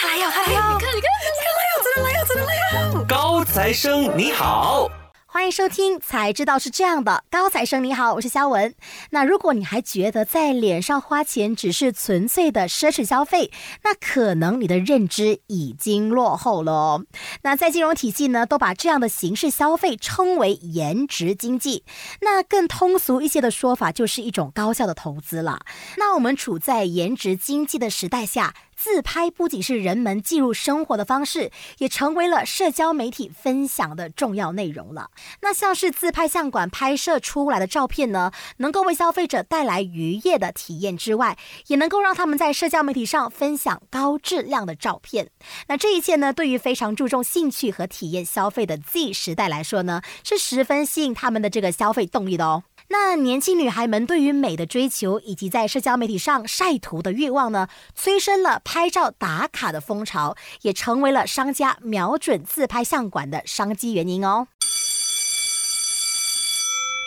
他来哟，他！你看，你看，真的来哟，真的来哟，真的来哟！高材生你好。欢迎收听，才知道是这样的。高材生你好，我是肖文。那如果你还觉得在脸上花钱只是纯粹的奢侈消费，那可能你的认知已经落后了哦。那在金融体系呢，都把这样的形式消费称为颜值经济。那更通俗一些的说法，就是一种高效的投资了。那我们处在颜值经济的时代下。自拍不仅是人们记录生活的方式，也成为了社交媒体分享的重要内容了。那像是自拍相馆拍摄出来的照片呢，能够为消费者带来愉悦的体验之外，也能够让他们在社交媒体上分享高质量的照片。那这一切呢，对于非常注重兴趣和体验消费的 Z 时代来说呢，是十分吸引他们的这个消费动力的哦。那年轻女孩们对于美的追求，以及在社交媒体上晒图的欲望呢，催生了拍照打卡的风潮，也成为了商家瞄准自拍相馆的商机原因哦。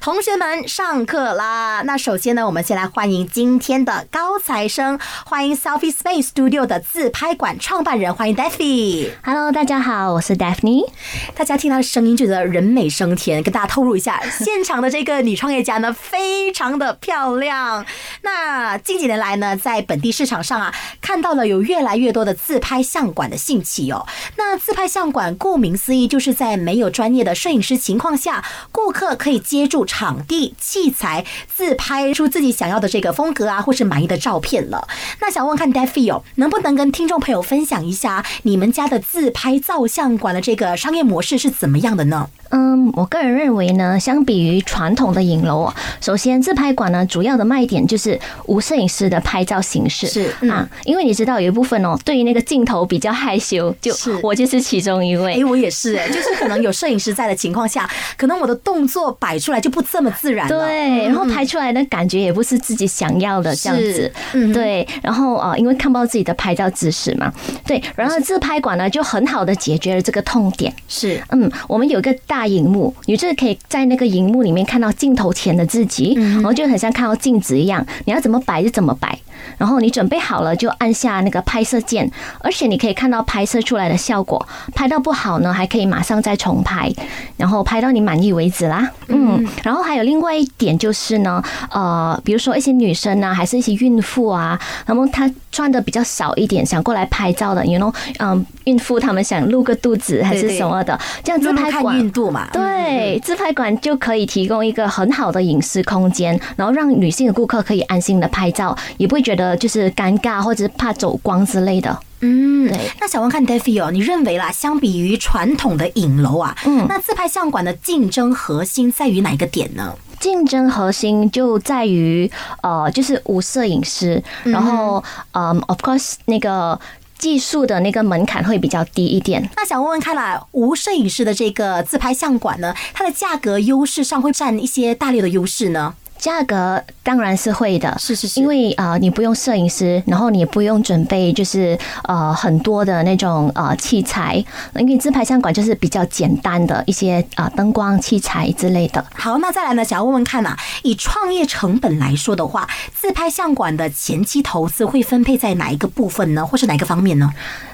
同学们，上课啦！那首先呢，我们先来欢迎今天的高材生，欢迎 Selfie Space Studio 的自拍馆创办人，欢迎 Daphne。Hello，大家好，我是 Daphne。大家听她的声音，觉得人美声甜。跟大家透露一下，现场的这个女创业家呢，非常的漂亮。那近几年来呢，在本地市场上啊，看到了有越来越多的自拍相馆的兴起哦。那自拍相馆顾名思义，就是在没有专业的摄影师情况下，顾客可以接住。场地、器材，自拍出自己想要的这个风格啊，或是满意的照片了。那想问看 d e f i o，能不能跟听众朋友分享一下你们家的自拍照相馆的这个商业模式是怎么样的呢？嗯，我个人认为呢，相比于传统的影楼，首先自拍馆呢，主要的卖点就是无摄影师的拍照形式。是啊，因为你知道有一部分哦，对于那个镜头比较害羞，就是。我就是其中一位。哎，我也是，哎，就是可能有摄影师在的情况下，可能我的动作摆出来就不这么自然了，对，然后拍出来的感觉也不是自己想要的这样子，对，然后啊，因为看不到自己的拍照姿势嘛，对，然后自拍馆呢就很好的解决了这个痛点，是，嗯，我们有一个大。大荧幕，你就是可以在那个荧幕里面看到镜头前的自己，然后就很像看到镜子一样，你要怎么摆就怎么摆。然后你准备好了就按下那个拍摄键，而且你可以看到拍摄出来的效果。拍到不好呢，还可以马上再重拍，然后拍到你满意为止啦。嗯，然后还有另外一点就是呢，呃，比如说一些女生啊，还是一些孕妇啊，那么她穿的比较少一点，想过来拍照的，you know，嗯，孕妇她们想露个肚子还是什么的，这样自拍馆孕肚嘛，对，自拍馆就可以提供一个很好的隐私空间，然后让女性的顾客可以安心的拍照，也不会觉。得就是尴尬，或者是怕走光之类的。嗯，对。那小王看 d a f i 哦，你认为啦，相比于传统的影楼啊，嗯，那自拍相馆的竞争核心在于哪一个点呢？竞争核心就在于呃，就是无摄影师，然后呃，of course 那个技术的那个门槛会比较低一点。那想问问看啦，无摄影师的这个自拍相馆呢，它的价格优势上会占一些大力的优势呢？价格当然是会的，是是是，因为啊，你不用摄影师，然后你也不用准备，就是呃很多的那种呃器材，因为自拍相馆就是比较简单的一些啊灯光器材之类的。好，那再来呢，想要问问看呐，以创业成本来说的话，自拍相馆的前期投资会分配在哪一个部分呢，或是哪个方面呢？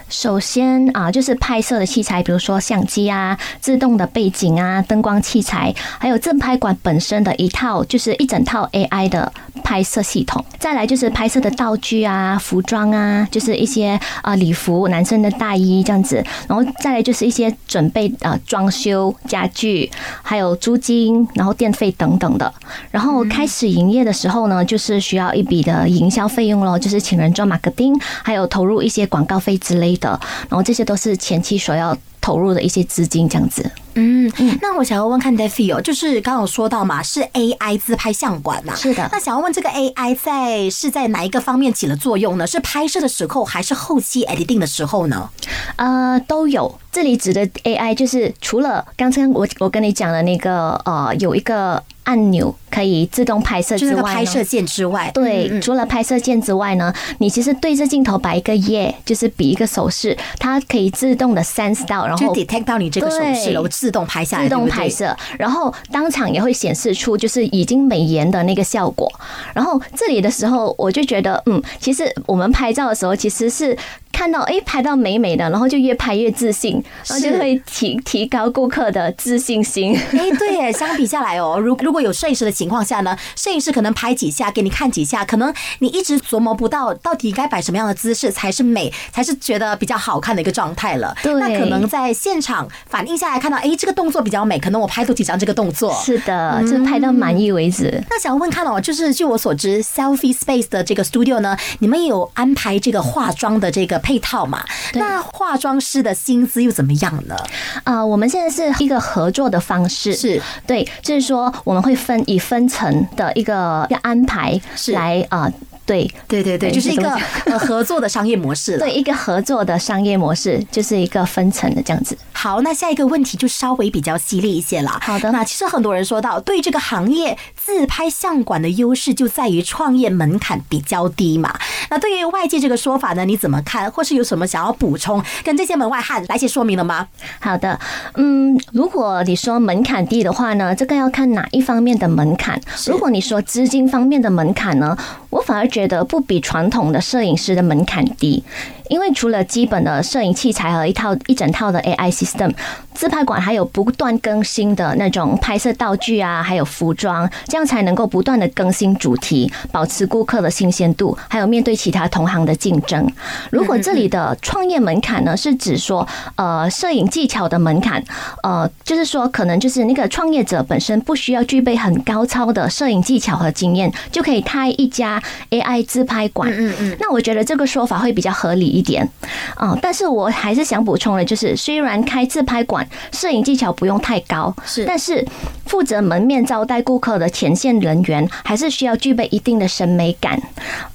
首先啊，就是拍摄的器材，比如说相机啊、自动的背景啊、灯光器材，还有正拍馆本身的一套，就是一整套 AI 的拍摄系统。再来就是拍摄的道具啊、服装啊，就是一些啊礼服、男生的大衣这样子。然后再来就是一些准备啊装修家具，还有租金、然后电费等等的。然后开始营业的时候呢，就是需要一笔的营销费用咯，就是请人做马克丁，还有投入一些广告费之类。的，然后这些都是前期所要投入的一些资金，这样子。嗯，那我想要问看 d a f i 哦，就是刚刚有说到嘛，是 AI 自拍相馆嘛？是的。那想要问这个 AI 在是在哪一个方面起了作用呢？是拍摄的时候，还是后期 editing 的时候呢？呃，都有。这里指的 AI 就是除了刚才我我跟你讲的那个呃，有一个。按钮可以自动拍摄之外呢，拍摄键之外，对，嗯嗯除了拍摄键之外呢，你其实对着镜头摆一个耶，就是比一个手势，它可以自动的 sense 到，然就后 detect 到你这个手势对了，我自动拍下来，自动拍摄，然后当场也会显示出就是已经美颜的那个效果。然后这里的时候，我就觉得，嗯，其实我们拍照的时候其实是。看到哎，拍到美美的，然后就越拍越自信，然后就会提提高顾客的自信心。哎，对耶，相比下来哦，如如果有摄影师的情况下呢，摄影师可能拍几下给你看几下，可能你一直琢磨不到到底该摆什么样的姿势才是美，才是觉得比较好看的一个状态了。对那可能在现场反映下来看到，哎，这个动作比较美，可能我拍多几张这个动作。是的，就是拍到满意为止。那想问看哦，就是据我所知，Selfie Space 的这个 studio 呢，你们也有安排这个化妆的这个配套嘛？对那化妆师的薪资又怎么样呢？啊、我们现在是一个合作的方式，是对，就是说我们会分以分层的一个一个安排是来啊、对对对对，对就是一个呃合作的商业模式了。对，一个合作的商业模式，就是一个分层的这样子。好，那下一个问题就稍微比较犀利一些了。好的那其实很多人说到，对这个行业自拍相馆的优势就在于创业门槛比较低嘛。那对于外界这个说法呢，你怎么看？或是有什么想要补充，跟这些门外汉来些说明的吗？好的，嗯，如果你说门槛低的话呢，这个要看哪一方面的门槛。如果你说资金方面的门槛呢，我反而觉得不比传统的摄影师的门槛低。因为除了基本的摄影器材和一套一整套的 AI system，自拍馆还有不断更新的那种拍摄道具啊，还有服装，这样才能够不断的更新主题，保持顾客的新鲜度，还有面对其他同行的竞争。如果这里的创业门槛呢，是指说呃摄影技巧的门槛，呃，就是说可能就是那个创业者本身不需要具备很高超的摄影技巧和经验，就可以开一家 AI 自拍馆。嗯嗯，那我觉得这个说法会比较合理一点，啊、但是我还是想补充的，就是虽然开自拍馆摄影技巧不用太高，是。但是负责门面招待顾客的前线人员还是需要具备一定的审美感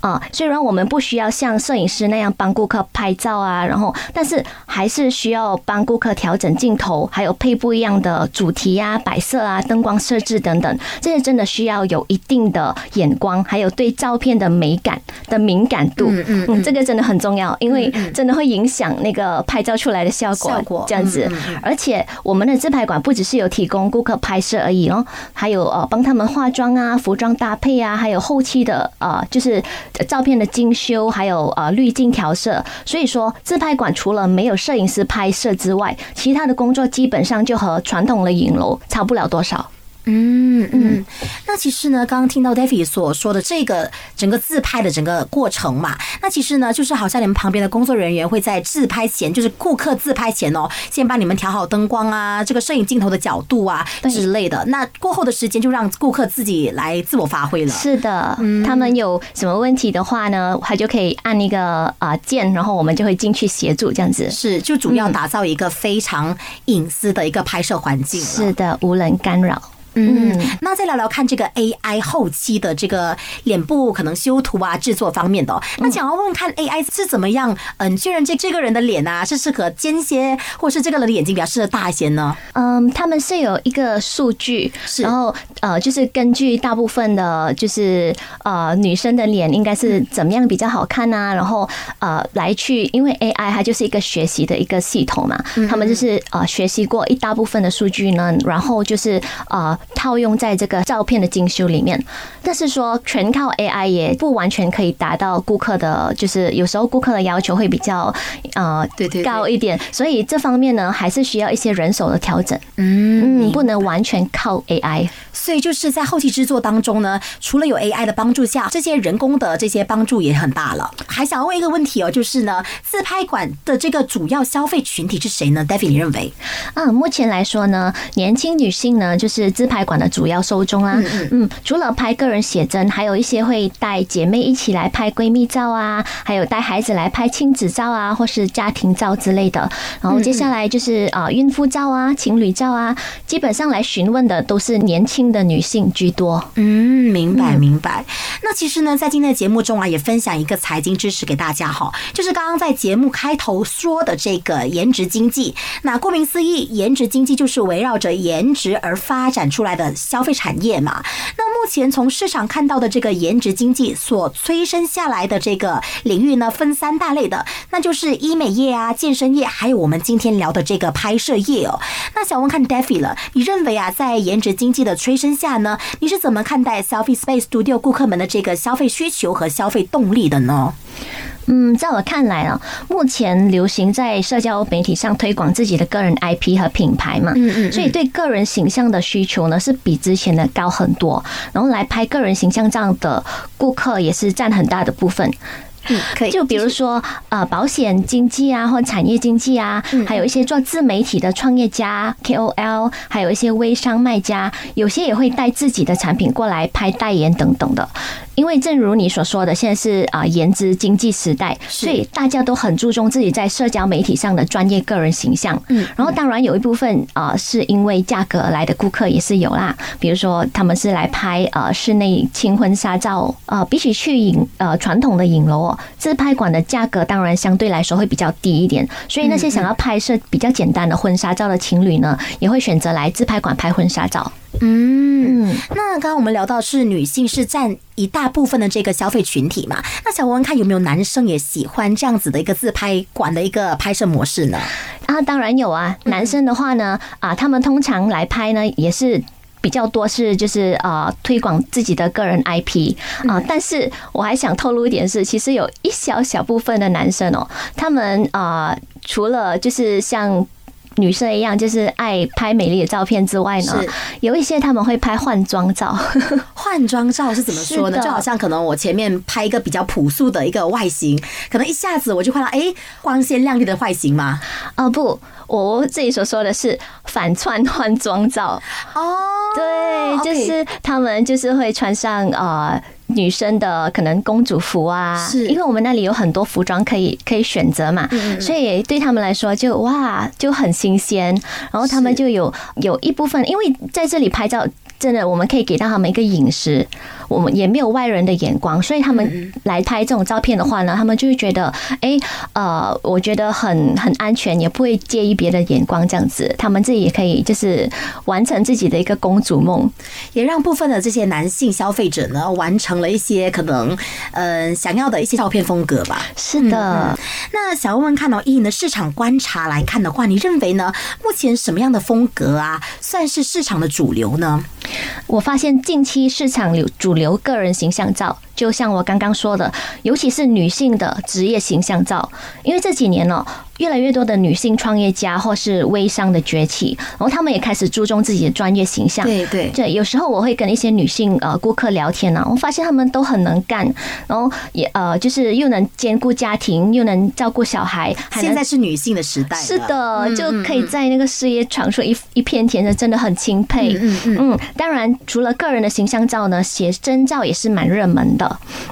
啊、虽然我们不需要像摄影师那样帮顾客拍照啊，然后但是还是需要帮顾客调整镜头，还有配不一样的主题啊、摆设啊、灯光设置等等，这些真的需要有一定的眼光，还有对照片的美感的敏感度。嗯嗯嗯，这个真的很重要，因为真的会影响那个拍照出来的效果。效果这样子而且我们的自拍馆不只是有提供顾客拍摄而已哦，还有呃帮他们化妆啊、服装搭配啊，还有后期的呃就是照片的精修，还有呃滤镜调色。所以说，自拍馆除了没有摄影师拍摄之外，其他的工作基本上就和传统的影楼差不了多少。嗯嗯，那其实呢，刚刚听到 David 所说的这个整个自拍的整个过程嘛，那其实呢，就是好像你们旁边的工作人员会在自拍前，就是顾客自拍前哦，先帮你们调好灯光啊，这个摄影镜头的角度啊之类的。那过后的时间就让顾客自己来自我发挥了。是的，他们有什么问题的话呢，他就可以按一个啊键，然后我们就会进去协助这样子。是，就主要打造一个非常隐私的一个拍摄环境了。是的，无人干扰。嗯，那再聊聊看这个 AI 后期的这个脸部可能修图啊、制作方面的、哦。那想要问问看 AI 是怎么样，嗯，确认这这个人的脸啊是适合尖些，或是这个人的眼睛比较适合大一些呢？嗯，他们是有一个数据，然后呃，就是根据大部分的，就是呃女生的脸应该是怎么样比较好看啊，然后呃来去，因为 AI 它就是一个学习的一个系统嘛，他们就是呃学习过一大部分的数据呢，然后就是呃套用在这个照片的精修里面。但是说全靠 AI 也不完全可以达到顾客的，就是有时候顾客的要求会比较呃对对对高一点，所以这方面呢还是需要一些人手的调整。嗯嗯，不能完全靠 AI。所以就是在后期制作当中呢，除了有 AI 的帮助下，这些人工的这些帮助也很大了。还想要问一个问题哦，就是呢，自拍馆的这个主要消费群体是谁呢？David，你认为？嗯，目前来说呢，年轻女性呢就是自拍馆的主要受众啦。嗯除了拍个人写真，还有一些会带姐妹一起来拍闺蜜照啊，还有带孩子来拍亲子照啊，或是家庭照之类的。然后接下来就是啊、孕妇照啊、情侣照啊、基本上来询问的都是年轻的女性居多。嗯，明白明白。那其实呢，在今天的节目中啊，也分享一个财经知识给大家哈，就是刚刚在节目开头说的这个颜值经济。那顾名思义，颜值经济就是围绕着颜值而发展出出来的消费产业嘛。那目前从市场看到的这个颜值经济所催生下来的这个领域呢，分三大类的，那就是医美业啊、健身业，还有我们今天聊的这个拍摄业哦。那想问看 Daffy 了，你认为啊，在颜值经济的催生下呢，你是怎么看待 Selfie Space Studio 顾客们的这个消费需求和消费动力的呢？嗯，在我看来啊，目前流行在社交媒体上推广自己的个人 IP 和品牌嘛，嗯嗯所以对个人形象的需求呢是比之前的高很多，然后来拍个人形象照的顾客也是占很大的部分。嗯，可以。就比如说呃，保险经济啊，或产业经济啊，还有一些做自媒体的创业家 KOL，还有一些微商卖家，有些也会带自己的产品过来拍代言等等的。因为正如你所说的，现在是啊颜值经济时代，所以大家都很注重自己在社交媒体上的专业个人形象。嗯，然后当然有一部分啊是因为价格来的顾客也是有啦，比如说他们是来拍呃室内轻婚纱照，呃比起去影呃传统的影楼哦，自拍馆的价格当然相对来说会比较低一点，所以那些想要拍摄比较简单的婚纱照的情侣呢，也会选择来自拍馆拍婚纱照。嗯，嗯。那刚刚我们聊到是女性是占一大部分的这个消费群体嘛？那想问问看有没有男生也喜欢这样子的一个自拍馆的一个拍摄模式呢？啊，当然有啊。男生的话呢，啊，他们通常来拍呢，也是比较多是就是呃推广自己的个人 IP 啊。但是我还想透露一点是，其实有一小小部分的男生哦，他们啊，除了就是像。女生一样，就是爱拍美丽的照片之外呢，有一些他们会拍换装照。换装照是怎么说呢？就好像可能我前面拍一个比较朴素的一个外形，可能一下子我就看到哎光鲜亮丽的外形嘛。哦不，我自己所说的是反串换装照。哦，对，就是他们就是会穿上呃女生的可能公主服啊，是。因为我们那里有很多服装可以可以选择嘛，所以对他们来说就哇就很新鲜，然后他们就有有一部分，因为在这里拍照。真的，我们可以给到他们一个饮食，我们也没有外人的眼光，所以他们来拍这种照片的话呢，他们就会觉得，哎，呃，我觉得很很安全，也不会介意别的眼光，这样子，他们自己也可以就是完成自己的一个公主梦。也让部分的这些男性消费者呢，完成了一些可能呃想要的一些照片风格吧。是的，那想问问看哦，以你的市场观察来看的话，你认为呢？目前什么样的风格啊，算是市场的主流呢？我发现近期市场流主主流个人形象照，就像我刚刚说的，尤其是女性的职业形象照，因为这几年呢、越来越多的女性创业家或是微商的崛起，然后她们也开始注重自己的专业形象。对对对，有时候我会跟一些女性呃顾客聊天呢、我发现她们都很能干，然后也呃就是又能兼顾家庭，又能照顾小孩，还现在是女性的时代，是的，嗯就可以在那个事业闯出一一片天的，真的很钦佩。嗯嗯嗯，当然，除了个人的形象照呢，写真照也是蛮热门的。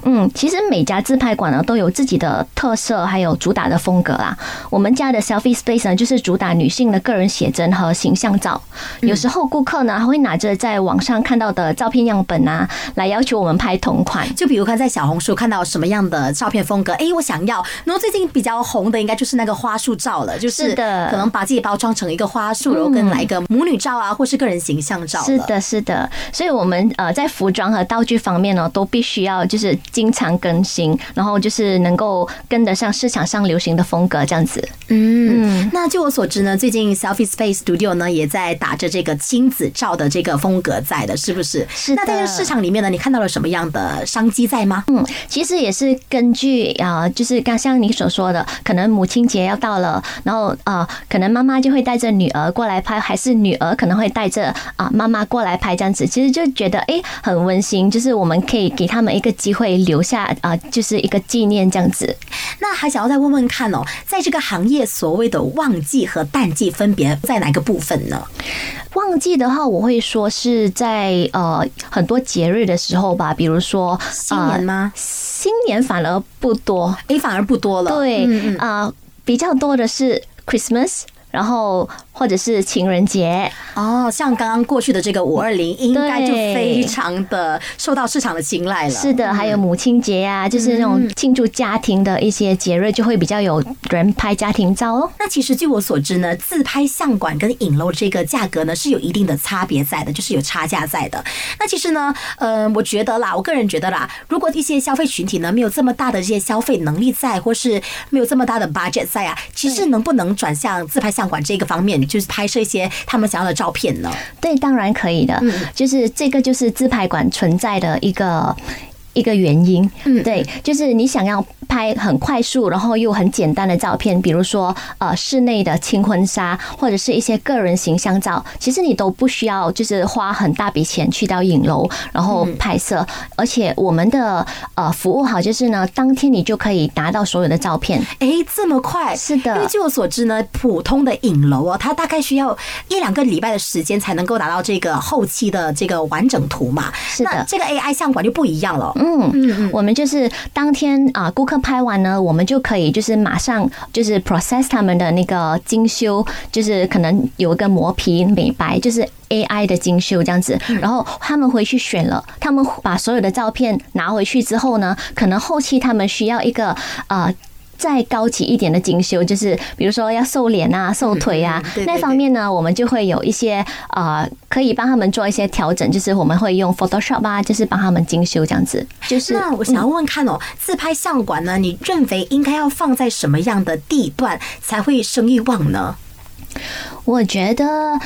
嗯，其实每家自拍馆呢都有自己的特色，还有主打的风格啦。我们家的 Selfie Space 呢，就是主打女性的个人写真和形象照。有时候顾客呢还会拿着在网上看到的照片样本啊，来要求我们拍同款。就比如看在小红书看到什么样的照片风格，哎，我想要。然后最近比较红的应该就是那个花束照了，就是是的可能把自己包装成一个花束，然后跟来一个母女照啊，或是个人形象照。是，的，是的，所以我们呃在服装和道具方面呢，都必须要就是经常更新，然后就是能够跟得上市场上流行的风格，这样子。嗯。那据我所知呢，最近 Selfie Space Studio 呢也在打着这个亲子照的这个风格在的，是不是？是的那在这个市场里面呢，你看到了什么样的商机在吗？嗯，其实也是根据啊、呃就是刚像你所说的，可能母亲节要到了，然后呃，可能妈妈就会带着女儿过来拍，还是女儿可能会带着啊妈妈过来拍，这样子，其实就觉得诶很温馨，就是我们可以给他们一个机会留下啊、就是一个纪念这样子。那还想要再问问看哦，在这个行业所谓的旺季和淡季分别在哪个部分呢？旺季的话，我会说是在呃很多节日的时候吧，比如说新年吗？新年反而不多，诶，反而不多了。对嗯嗯，啊、比较多的是 Christmas。然后或者是情人节，哦，像刚刚过去的这个五二零，应该就非常的受到市场的青睐了。是的，还有母亲节啊，就是那种庆祝家庭的一些节日，就会比较有人拍家庭照哦。那其实据我所知呢，自拍相馆跟影楼这个价格呢是有一定的差别在的，就是有差价在的。那其实呢，呃，我觉得啦，我个人觉得啦，如果一些消费群体呢没有这么大的这些消费能力在，或是没有这么大的 budget 在啊，其实能不能转向自拍相馆这个方面，就是拍摄一些他们想要的照片呢？对，当然可以的，就是这个就是自拍馆存在的一个。一个原因，嗯。对，就是你想要拍很快速，然后又很简单的照片，比如说呃室内的轻婚纱，或者是一些个人形象照，其实你都不需要就是花很大笔钱去到影楼然后拍摄，而且我们的呃服务好就是呢，当天你就可以拿到所有的照片，哎，这么快？是的。因为据我所知呢，普通的影楼哦，它大概需要一两个礼拜的时间才能够达到这个后期的这个完整图嘛。是的。那这个 AI 相馆就不一样了。嗯嗯嗯，我们就是当天啊，顾客拍完呢，我们就可以就是马上就是 process 他们的那个精修，就是可能有一个磨皮美白，就是 AI 的精修这样子。然后他们回去选了，他们把所有的照片拿回去之后呢，可能后期他们需要一个呃。再高级一点的精修，就是比如说要瘦脸啊、瘦腿啊 那方面呢，我们就会有一些呃，可以帮他们做一些调整，就是我们会用 Photoshop 啊，就是帮他们精修这样子。就是那我想要问问看哦，自拍相馆呢，你认为应该要放在什么样的地段才会生意旺呢？我觉得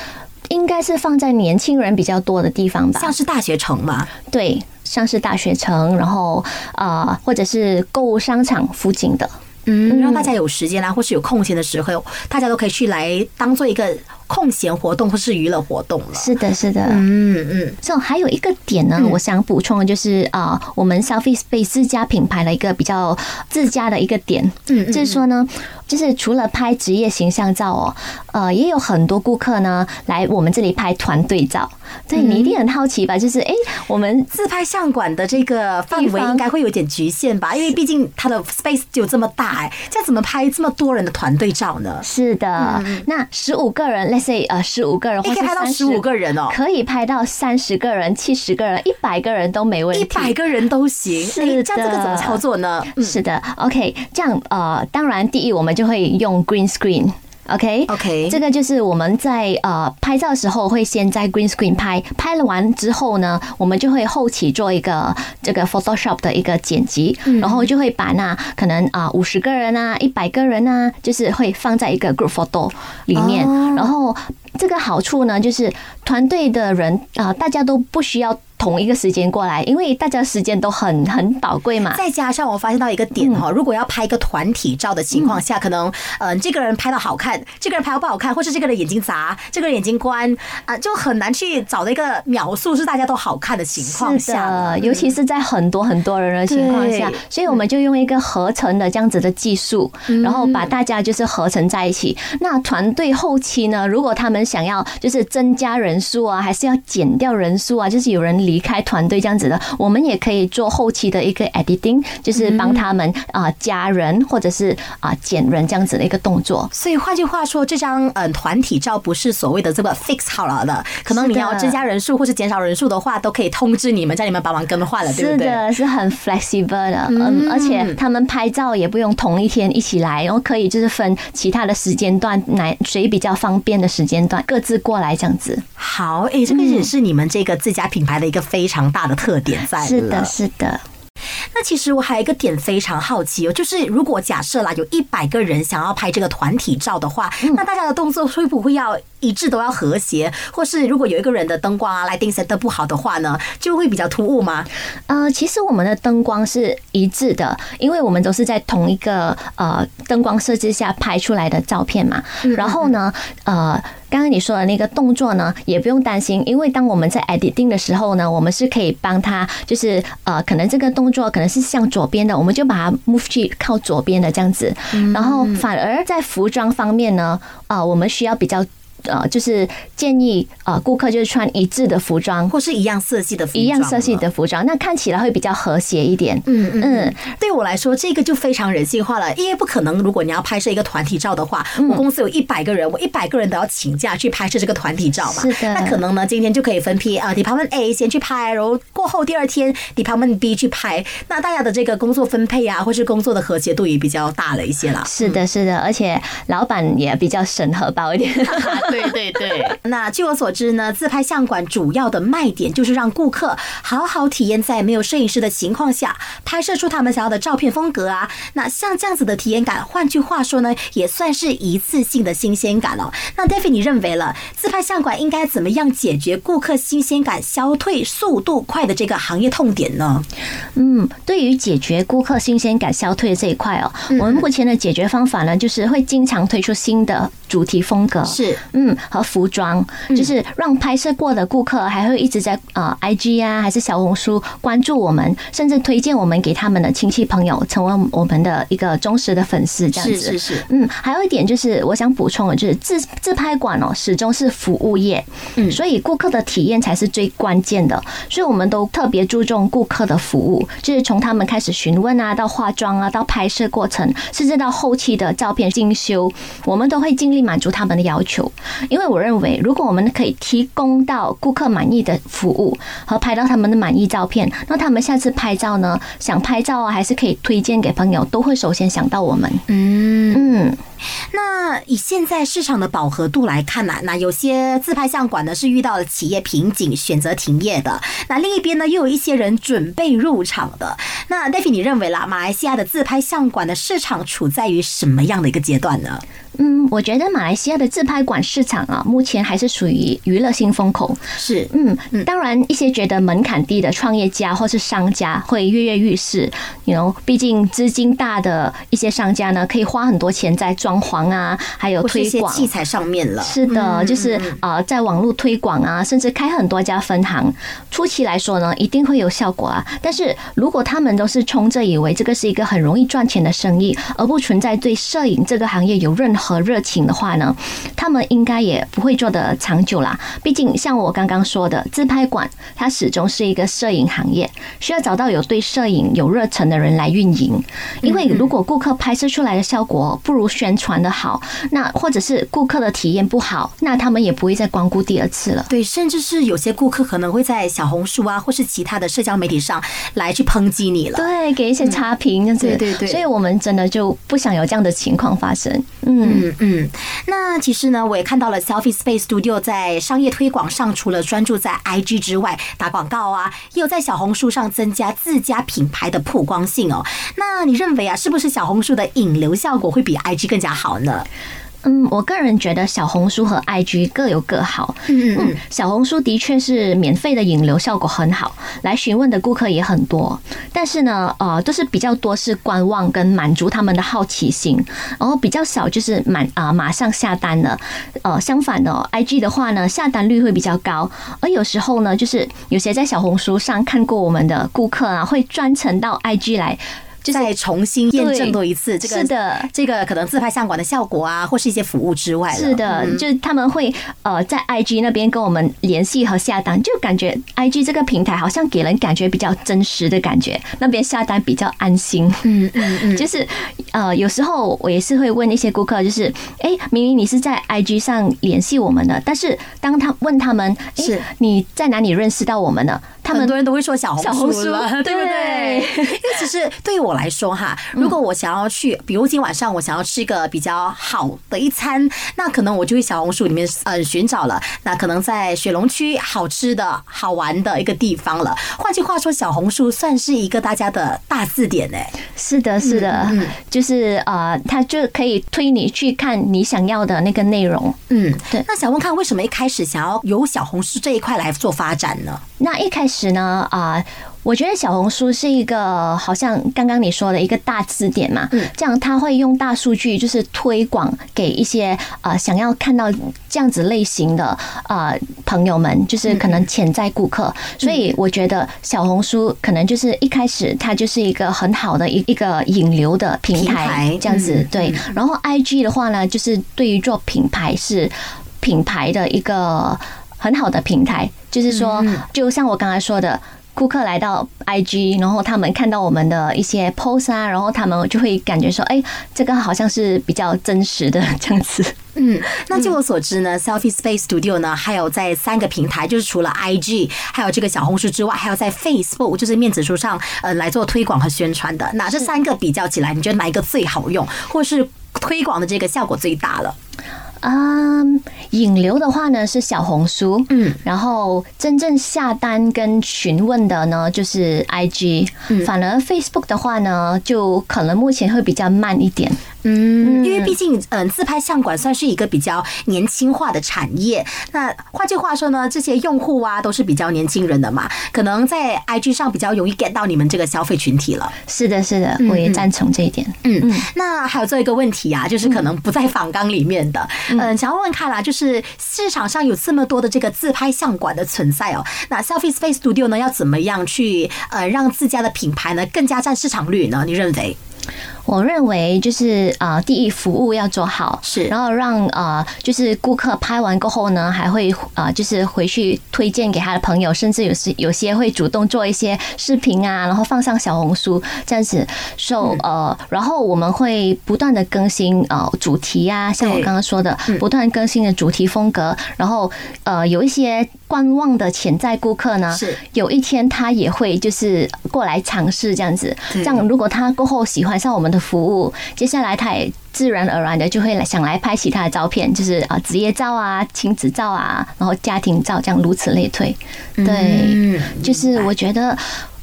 应该是放在年轻人比较多的地方吧，像是大学城嘛，对，像是大学城，然后呃，或者是购物商场附近的。嗯，让大家有时间啊，或是有空闲的时候，大家都可以去来当做一个空闲活动或是娱乐活动了。是的，是的。嗯嗯，这、还有一个点呢，我想补充的就是啊、呃我们 Selfie Space 自家品牌的一个比较自家的一个点，嗯嗯就是说呢，就是除了拍职业形象照哦，呃，也有很多顾客呢来我们这里拍团队照。对你一定很好奇吧？就是诶，我们自拍相馆的这个范围应该会有点局限吧，因为毕竟它的 space 就有这么大哎，这样怎么拍这么多人的团队照呢？是的，那十五个人，let's say 呃十五个人，你可以或是30拍到十五个人哦，可以拍到三十个人、七十个人、一百个人都没问题。一百个人都行。是的，这样这个怎么操作呢？嗯是的，OK，这样呃，当然第一我们就会用 green screen。OK OK 这个就是我们在呃拍照的时候会先在 green screen 拍，拍了完之后呢，我们就会后期做一个这个 Photoshop 的一个剪辑，然后就会把那可能啊五十个人啊、一百个人啊，就是会放在一个 group photo 里面，哦。然后这个好处呢，就是团队的人啊、大家都不需要同一个时间过来，因为大家时间都很很宝贵嘛。再加上我发现到一个点哈，如果要拍一个团体照的情况下，可能呃这个人拍的好看，这个人拍的不好看，或是这个人眼睛砸，这个人眼睛关啊，就很难去找到一一个描述是大家都好看的情况下尤其是在很多很多人的情况下，所以我们就用一个合成的这样子的技术，然后把大家就是合成在一起。那团队后期呢，如果他们想要就是增加人数啊，还是要减掉人数啊，就是有人离开团队这样子的，我们也可以做后期的一个 editing，就是帮他们啊加人或者是啊减人这样子的一个动作。所以换句话说，这张嗯团体照不是所谓的这个 fix 好了的，可能你要增加人数或是减少人数的话，都可以通知你们，叫你们帮忙更换了，对不对？是的，是很 flexible 的，嗯，而且他们拍照也不用同一天一起来，然后可以就是分其他的时间段，哪谁比较方便的时间段各自过来这样子。好，诶，这个也是你们这个自家品牌的一个非常大的特点在了。是的，是的。那其实我还有一个点非常好奇哦，就是如果假设啦，有一百个人想要拍这个团体照的话，嗯那大家的动作会不会要一致都要和谐？或是如果有一个人的灯光啊、来定 set 的不好的话呢，就会比较突兀吗？呃，其实我们的灯光是一致的，因为我们都是在同一个呃灯光设置下拍出来的照片嘛。然后呢，呃，刚刚你说的那个动作呢，也不用担心，因为当我们在 editing 的时候呢，我们是可以帮他，就是呃，可能这个动作可能是向左边的，我们就把它 move 去靠左边的这样子。然后反而在服装方面呢，呃，我们需要比较。呃，就是建议呃顾客就是穿一致的服装，或是一样色系的服装，一样色系的服装，那看起来会比较和谐一点。嗯嗯，对我来说，这个就非常人性化了，因为不可能，如果你要拍摄一个团体照的话，我公司有一百个人，我一百个人都要请假去拍摄这个团体照嘛。是的，那可能呢，今天就可以分批啊，Department A 先去拍，然后过后第二天 Department B 去拍，那大家的这个工作分配啊，或是工作的和谐度也比较大了一些了。是的，是的，而且老板也比较审核包一点。对对对。那据我所知呢，自拍相馆主要的卖点就是让顾客好好体验在没有摄影师的情况下拍摄出他们想要的照片风格啊。那像这样子的体验感，换句话说呢，也算是一次性的新鲜感哦。那 David，你认为了自拍相馆应该怎么样解决顾客新鲜感消退速度快的这个行业痛点呢？嗯，对于解决顾客新鲜感消退这一块哦，我们目前的解决方法呢，就是会经常推出新的主题风格，是嗯和服装，就是让拍摄过的顾客还会一直在呃 IG 啊还是小红书关注我们，甚至推荐我们给他们的亲戚朋友，成为我们的一个忠实的粉丝，这样子是是是。嗯，还有一点就是我想补充的，就是自自拍馆哦，始终是服务业，嗯，所以顾客的体验才是最关键的，所以我们都特别注重顾客的服务，就是从他们开始询问啊，到化妆啊，到拍摄过程，甚至到后期的照片精修，我们都会尽力满足他们的要求。因为我认为，如果我们可以提供到顾客满意的服务和拍到他们的满意照片，那他们下次拍照呢，想拍照啊，还是可以推荐给朋友，都会首先想到我们。嗯嗯。那以现在市场的饱和度来看呢，那有些自拍相馆呢是遇到了企业瓶颈，选择停业的。那另一边呢，又有一些人准备入场的。那 David，你认为啦，马来西亚的自拍相馆的市场处在于什么样的一个阶段呢？嗯，我觉得马来西亚的自拍馆市场啊，目前还是属于娱乐性风口。是，嗯，当然一些觉得门槛低的创业家或是商家会跃跃欲试。you know，毕竟资金大的一些商家呢，可以花很多钱在装潢啊，还有推广器材上面了。是的，就是呃，在网络推广啊，甚至开很多家分行。初期来说呢，一定会有效果啊。但是如果他们都是冲着以为这个是一个很容易赚钱的生意，而不存在对摄影这个行业有任何热情的话呢，他们应该也不会做的长久啦。毕竟像我刚刚说的，自拍馆它始终是一个摄影行业，需要找到有对摄影有热忱的人来运营。因为如果顾客拍摄出来的效果不如宣传的好，那或者是顾客的体验不好，那他们也不会再光顾第二次了。对，甚至是有些顾客可能会在小红书啊，或是其他的社交媒体上来去抨击你了。对，给一些差评这样子。对对对。所以我们真的就不想有这样的情况发生。嗯。嗯嗯，那其实呢，我也看到了 Selfie Space Studio 在商业推广上，除了专注在 IG 之外打广告啊，也有在小红书上增加自家品牌的曝光性哦。那你认为啊，是不是小红书的引流效果会比 IG 更加好呢？嗯，我个人觉得小红书和 IG 各有各好。嗯嗯，小红书的确是免费的引流效果很好，来询问的顾客也很多。但是呢，呃，都是比较多是观望跟满足他们的好奇心，然后比较少就是满啊马上下单的。呃，相反的，IG 的话呢，下单率会比较高。而有时候呢，就是有些在小红书上看过我们的顾客啊，会专程到 IG 来。再重新验证多一次，这个是的，这个可能自拍相馆的效果啊，或是一些服务之外，是的，就是他们会呃在 IG 那边跟我们联系和下单，就感觉 IG 这个平台好像给人感觉比较真实的感觉，那边下单比较安心。嗯嗯嗯，就是呃有时候我也是会问一些顾客，就是哎明明你是在 IG 上联系我们的，但是当他问他们是。你在哪里认识到我们的，他们很多人都会说小红书了，对不对？因为其实对于我来说哈，如果我想要去，比如今晚上我想要吃一个比较好的一餐，那可能我就会小红书里面呃寻找了，那可能在雪龙区好吃的好玩的一个地方了。换句话说，小红书算是一个大家的大字典哎。是的，是的，嗯就是呃，它就可以推你去看你想要的那个内容。嗯，对。那想问看，为什么一开始想要由小红书这一块来做发展呢？那一开始呢，啊。我觉得小红书是一个好像刚刚你说的一个大字典嘛，这样它会用大数据就是推广给一些呃想要看到这样子类型的呃朋友们，就是可能潜在顾客，所以我觉得小红书可能就是一开始它就是一个很好的一一个引流的平台，这样子对。然后 IG 的话呢，就是对于做品牌是。品牌的一个很好的平台，就是说，就像我刚才说的。顾客来到 IG，然后他们看到我们的一些 post 啊，然后他们就会感觉说，哎，这个好像是比较真实的这样子。嗯，那据我所知呢，Selfie Space Studio 呢，还有在三个平台，就是除了 IG，还有这个小红书之外，还有在 Facebook，就是面子书上，呃，来做推广和宣传的。那这三个比较起来，你觉得哪一个最好用，或是推广的这个效果最大了？啊，引流的话呢是小红书，嗯，然后真正下单跟询问的呢就是 IG，反而 Facebook 的话呢就可能目前会比较慢一点。嗯，因为毕竟，嗯，自拍相馆算是一个比较年轻化的产业。那换句话说呢，这些用户啊，都是比较年轻人的嘛，可能在 IG 上比较容易 get 到你们这个消费群体了。是的，是的，我也赞成这一点。嗯嗯。那还有最后一个问题啊，就是可能不在访纲里面的，嗯，想要问看啦，就是市场上有这么多的这个自拍相馆的存在哦，那 Selfie Space Studio 呢，要怎么样去呃让自家的品牌呢更加占市场率呢？你认为？我认为就是呃，第一服务要做好，是，然后让呃，就是顾客拍完过后呢，还会呃，就是回去推荐给他的朋友，甚至有时有些会主动做一些视频啊，然后放上小红书这样子。so 呃，然后我们会不断的更新呃主题啊，像我刚刚说的，不断更新的主题风格，然后呃，有一些观望的潜在顾客呢，是，有一天他也会就是过来尝试这样子，这样如果他过后喜欢上我们。的服务，接下来他也自然而然的就会来想来拍其他的照片，就是啊职业照啊、亲子照啊，然后家庭照，这样如此类推。对，就是我觉得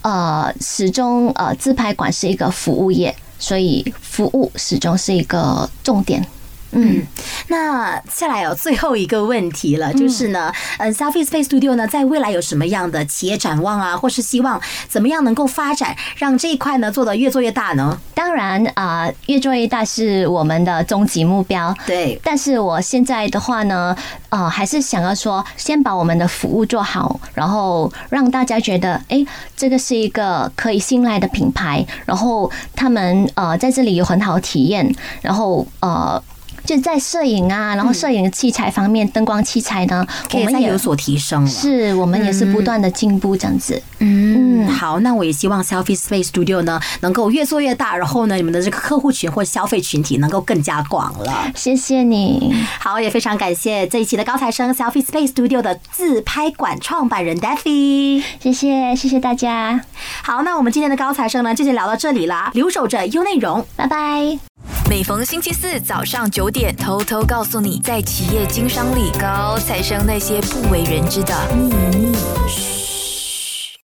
呃，始终呃自拍馆是一个服务业，所以服务始终是一个重点。嗯，那下来有最后一个问题了，就是呢，嗯，Selfie Space Studio 呢，在未来有什么样的企业展望啊，或是希望怎么样能够发展，让这一块呢做得越做越大呢？当然啊，越做越大是我们的终极目标。对，但是我现在的话呢，呃，还是想要说，先把我们的服务做好，然后让大家觉得，哎，这个是一个可以信赖的品牌，然后他们呃在这里有很好的体验，然后呃。就在摄影啊，然后摄影器材方面，灯光器材呢，我们也有所提升了。是我们也是不断的进步这样子。嗯，好，那我也希望 Selfie Space Studio 呢能够越做越大，然后呢，你们的这个客户群或消费群体能够更加广了。谢谢你。好，也非常感谢这一期的高材生 Selfie Space Studio 的自拍馆创办人 Daffy。谢谢，谢谢大家。好，那我们今天的高材生呢，就先聊到这里啦。留守着优内容，拜拜。每逢星期四早上九点，偷偷告诉你，在企业经商里，高材生那些不为人知的秘密。